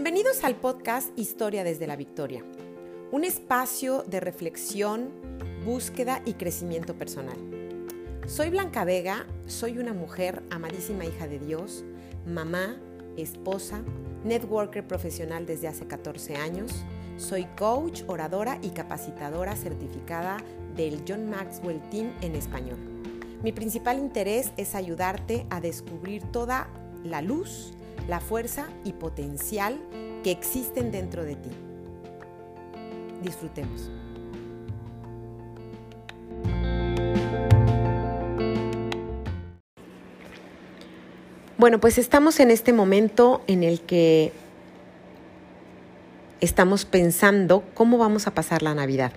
Bienvenidos al podcast Historia desde la Victoria, un espacio de reflexión, búsqueda y crecimiento personal. Soy Blanca Vega, soy una mujer amadísima hija de Dios, mamá, esposa, networker profesional desde hace 14 años, soy coach, oradora y capacitadora certificada del John Maxwell Team en español. Mi principal interés es ayudarte a descubrir toda la luz, la fuerza y potencial que existen dentro de ti. Disfrutemos. Bueno, pues estamos en este momento en el que estamos pensando cómo vamos a pasar la Navidad.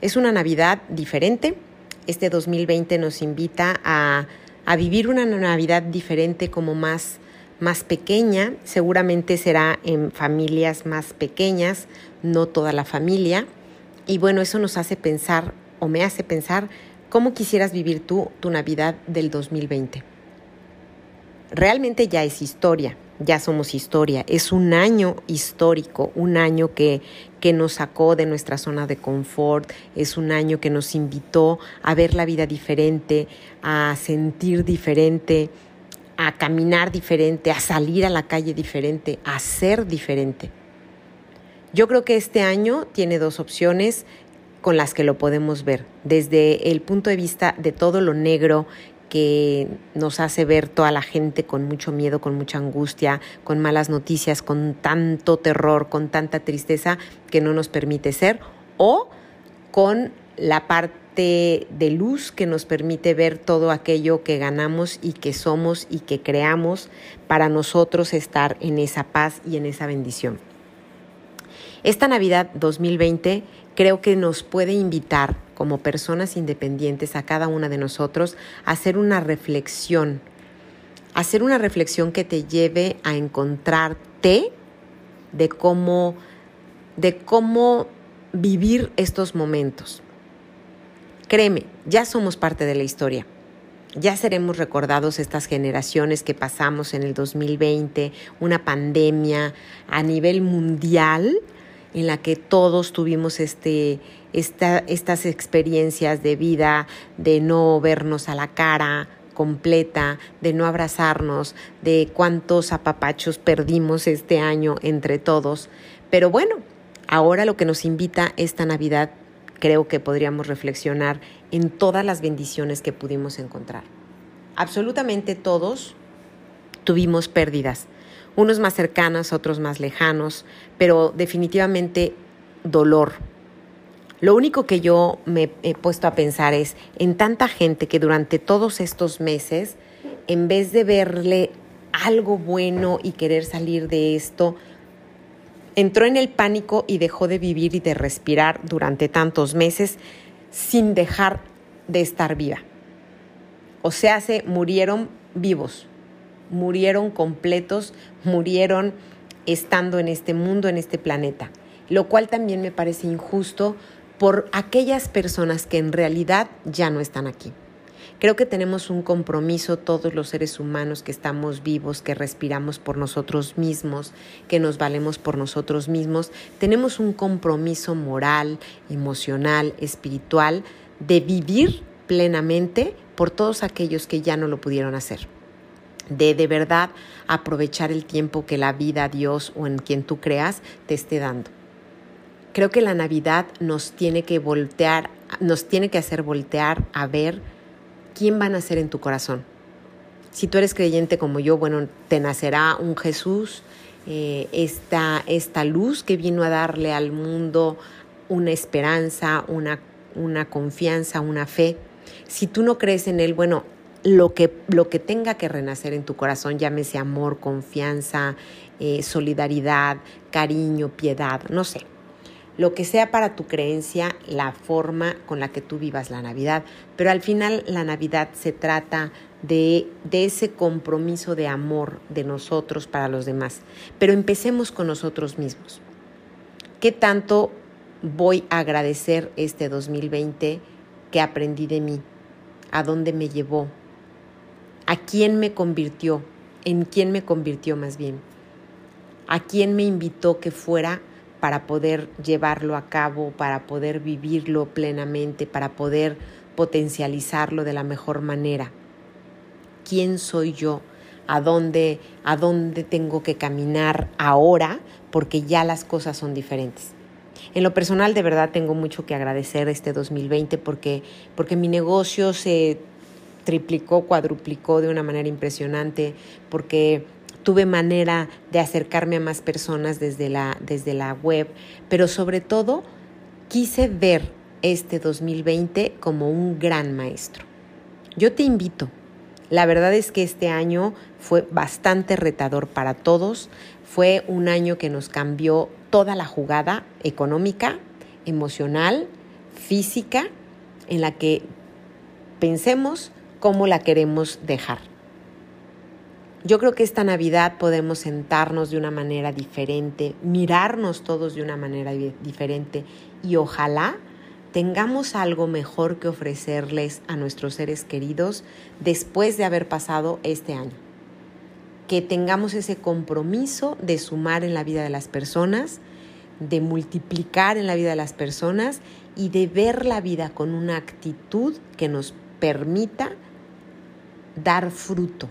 Es una Navidad diferente. Este 2020 nos invita a, a vivir una Navidad diferente como más más pequeña, seguramente será en familias más pequeñas, no toda la familia. Y bueno, eso nos hace pensar o me hace pensar cómo quisieras vivir tú tu Navidad del 2020. Realmente ya es historia, ya somos historia. Es un año histórico, un año que, que nos sacó de nuestra zona de confort, es un año que nos invitó a ver la vida diferente, a sentir diferente, a caminar diferente, a salir a la calle diferente, a ser diferente. Yo creo que este año tiene dos opciones con las que lo podemos ver, desde el punto de vista de todo lo negro que nos hace ver toda la gente con mucho miedo, con mucha angustia, con malas noticias, con tanto terror, con tanta tristeza que no nos permite ser, o con la parte de luz que nos permite ver todo aquello que ganamos y que somos y que creamos para nosotros estar en esa paz y en esa bendición. Esta Navidad 2020 creo que nos puede invitar como personas independientes a cada una de nosotros a hacer una reflexión, hacer una reflexión que te lleve a encontrarte de cómo, de cómo vivir estos momentos. Créeme, ya somos parte de la historia. Ya seremos recordados estas generaciones que pasamos en el 2020, una pandemia a nivel mundial en la que todos tuvimos este, estas experiencias de vida, de no vernos a la cara completa, de no abrazarnos, de cuántos apapachos perdimos este año entre todos. Pero bueno, ahora lo que nos invita esta Navidad creo que podríamos reflexionar en todas las bendiciones que pudimos encontrar. Absolutamente todos tuvimos pérdidas, unos más cercanos, otros más lejanos, pero definitivamente dolor. Lo único que yo me he puesto a pensar es en tanta gente que durante todos estos meses, en vez de verle algo bueno y querer salir de esto, Entró en el pánico y dejó de vivir y de respirar durante tantos meses sin dejar de estar viva. O sea, se murieron vivos, murieron completos, murieron estando en este mundo, en este planeta, lo cual también me parece injusto por aquellas personas que en realidad ya no están aquí. Creo que tenemos un compromiso todos los seres humanos que estamos vivos, que respiramos por nosotros mismos, que nos valemos por nosotros mismos. Tenemos un compromiso moral, emocional, espiritual de vivir plenamente por todos aquellos que ya no lo pudieron hacer. De de verdad aprovechar el tiempo que la vida, Dios o en quien tú creas te esté dando. Creo que la Navidad nos tiene que voltear, nos tiene que hacer voltear a ver ¿quién va a nacer en tu corazón? Si tú eres creyente como yo, bueno, te nacerá un Jesús, eh, esta, esta luz que vino a darle al mundo una esperanza, una, una confianza, una fe. Si tú no crees en Él, bueno, lo que, lo que tenga que renacer en tu corazón, llámese amor, confianza, eh, solidaridad, cariño, piedad, no sé lo que sea para tu creencia, la forma con la que tú vivas la Navidad. Pero al final la Navidad se trata de, de, ese compromiso de amor de nosotros para los demás. Pero empecemos con nosotros mismos. ¿Qué tanto voy a agradecer este 2020 que aprendí de mí? ¿A dónde me llevó? ¿A quién me convirtió? ¿En quién me convirtió más bien? a quién me invitó que fuera para poder llevarlo a cabo, para poder vivirlo plenamente, para poder potencializarlo de la mejor manera. ¿Quién soy yo? ¿A dónde, a dónde tengo que caminar ahora? Porque ya las cosas son diferentes. En lo personal, de verdad, tengo mucho que agradecer este 2020 porque, porque mi negocio se triplicó, cuadruplicó de una manera impresionante, porque tuve manera de acercarme a más personas desde la, desde la web, pero sobre todo quise ver este 2020 como un gran maestro. Yo te invito. La verdad es que este año fue bastante retador para todos. Fue un año que nos cambió toda la jugada económica, emocional, física, en la que pensemos cómo la queremos dejar. Yo creo que esta Navidad podemos sentarnos de una manera diferente, mirarnos todos de una manera diferente y ojalá tengamos algo mejor que ofrecerles a nuestros seres queridos después de haber pasado este año. Que tengamos ese compromiso de sumar en la vida de las personas, de multiplicar en la vida de las personas y de ver la vida con una actitud que nos permita dar fruto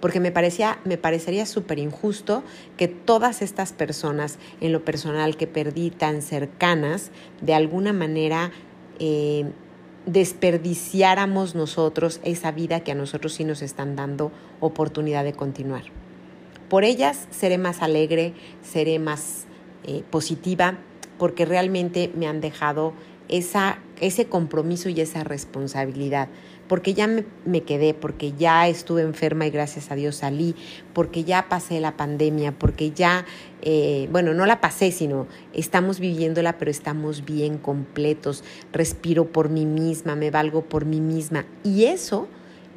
porque me, parecía, me parecería súper injusto que todas estas personas en lo personal que perdí tan cercanas, de alguna manera eh, desperdiciáramos nosotros esa vida que a nosotros sí nos están dando oportunidad de continuar. Por ellas seré más alegre, seré más eh, positiva, porque realmente me han dejado esa, ese compromiso y esa responsabilidad porque ya me, quedé, porque ya estuve enferma y gracias a Dios salí, porque ya pasé la pandemia, porque ya, eh, bueno, no la pasé, sino estamos viviéndola, pero estamos bien completos, respiro por mí misma, me valgo por mí misma. Y eso,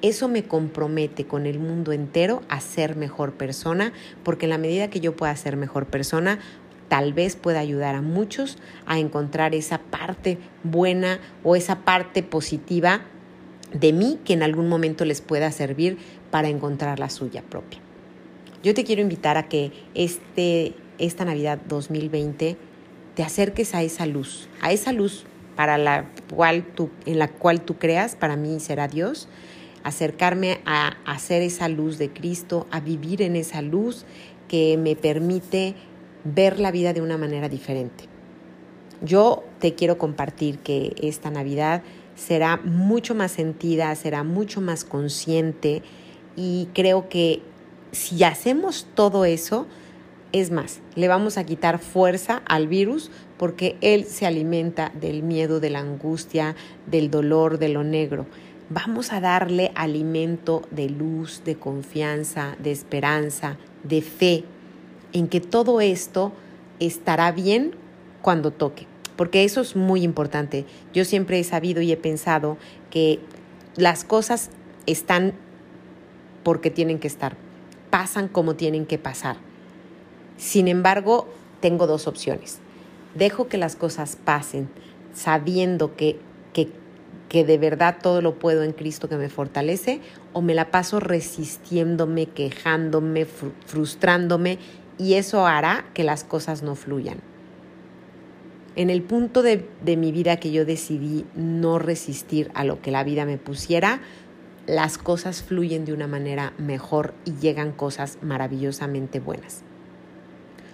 eso me compromete con el mundo entero a ser mejor persona, porque en la medida que yo pueda ser mejor persona, tal vez pueda ayudar a muchos a encontrar esa parte buena o esa parte positiva de mí que en algún momento les pueda servir para encontrar la suya propia. Yo te quiero invitar a que este, esta Navidad 2020 te acerques a esa luz, a esa luz para la cual tú, en la cual tú creas, para mí será Dios, acercarme a hacer esa luz de Cristo, a vivir en esa luz que me permite ver la vida de una manera diferente. Yo te quiero compartir que esta Navidad será mucho más sentida, será mucho más consciente y creo que si hacemos todo eso, es más, le vamos a quitar fuerza al virus porque él se alimenta del miedo, de la angustia, del dolor, de lo negro. Vamos a darle alimento de luz, de confianza, de esperanza, de fe, en que todo esto estará bien cuando toque porque eso es muy importante. Yo siempre he sabido y he pensado que las cosas están porque tienen que estar, pasan como tienen que pasar. Sin embargo, tengo dos opciones. Dejo que las cosas pasen sabiendo que, que, que de verdad todo lo puedo en Cristo que me fortalece, o me la paso resistiéndome, quejándome, frustrándome, y eso hará que las cosas no fluyan. En el punto de, mi vida que yo decidí no resistir a lo que la vida me pusiera, las cosas fluyen de una manera mejor y llegan cosas maravillosamente buenas.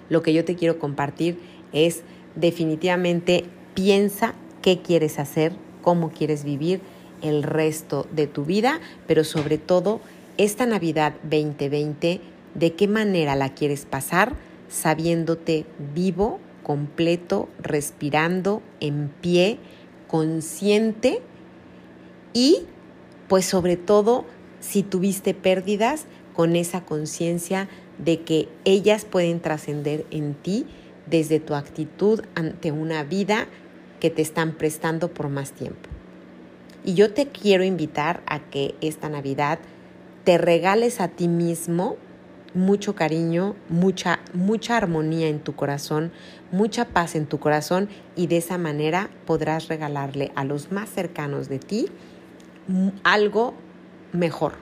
Lo que yo te quiero compartir es definitivamente piensa qué quieres hacer, cómo quieres vivir el resto de tu vida, pero sobre todo esta Navidad 2020, de qué manera la quieres pasar sabiéndote vivo, completo, respirando, en pie, consciente y pues sobre todo si tuviste pérdidas con esa conciencia de que ellas pueden trascender en ti desde tu actitud ante una vida que te están prestando por más tiempo. Y yo te quiero invitar a que esta Navidad te regales a ti mismo mucho cariño, mucha, mucha armonía en tu corazón, mucha paz en tu corazón y de esa manera podrás regalarle a los más cercanos de ti algo mejor,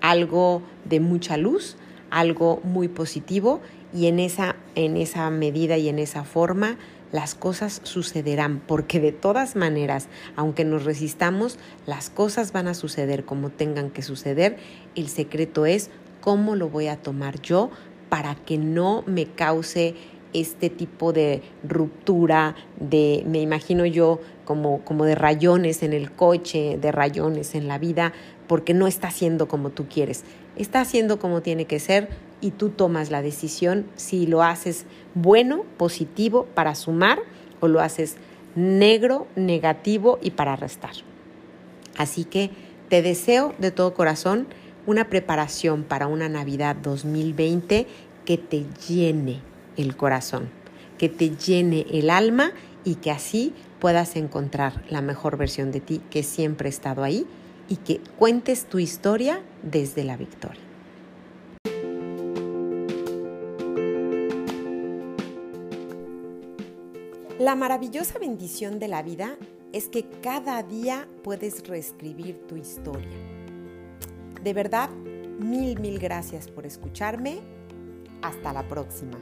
algo de mucha luz, algo muy positivo y en esa, en esa medida y en esa forma las cosas sucederán, porque de todas maneras, aunque nos resistamos, las cosas van a suceder como tengan que suceder. El secreto es cómo lo voy a tomar yo para que no me cause este tipo de ruptura, de, me imagino yo, como, como de rayones en el coche, de rayones en la vida, porque no está haciendo como tú quieres. Está haciendo como tiene que ser y tú tomas la decisión si lo haces bueno, positivo, para sumar o lo haces negro, negativo y para restar. Así que te deseo de todo corazón una preparación para una Navidad 2020 que te llene el corazón, que te llene el alma y que así puedas encontrar la mejor versión de ti que siempre ha estado ahí y que cuentes tu historia desde la victoria. La maravillosa bendición de la vida es que cada día puedes reescribir tu historia. De verdad, mil, mil gracias por escucharme. Hasta la próxima.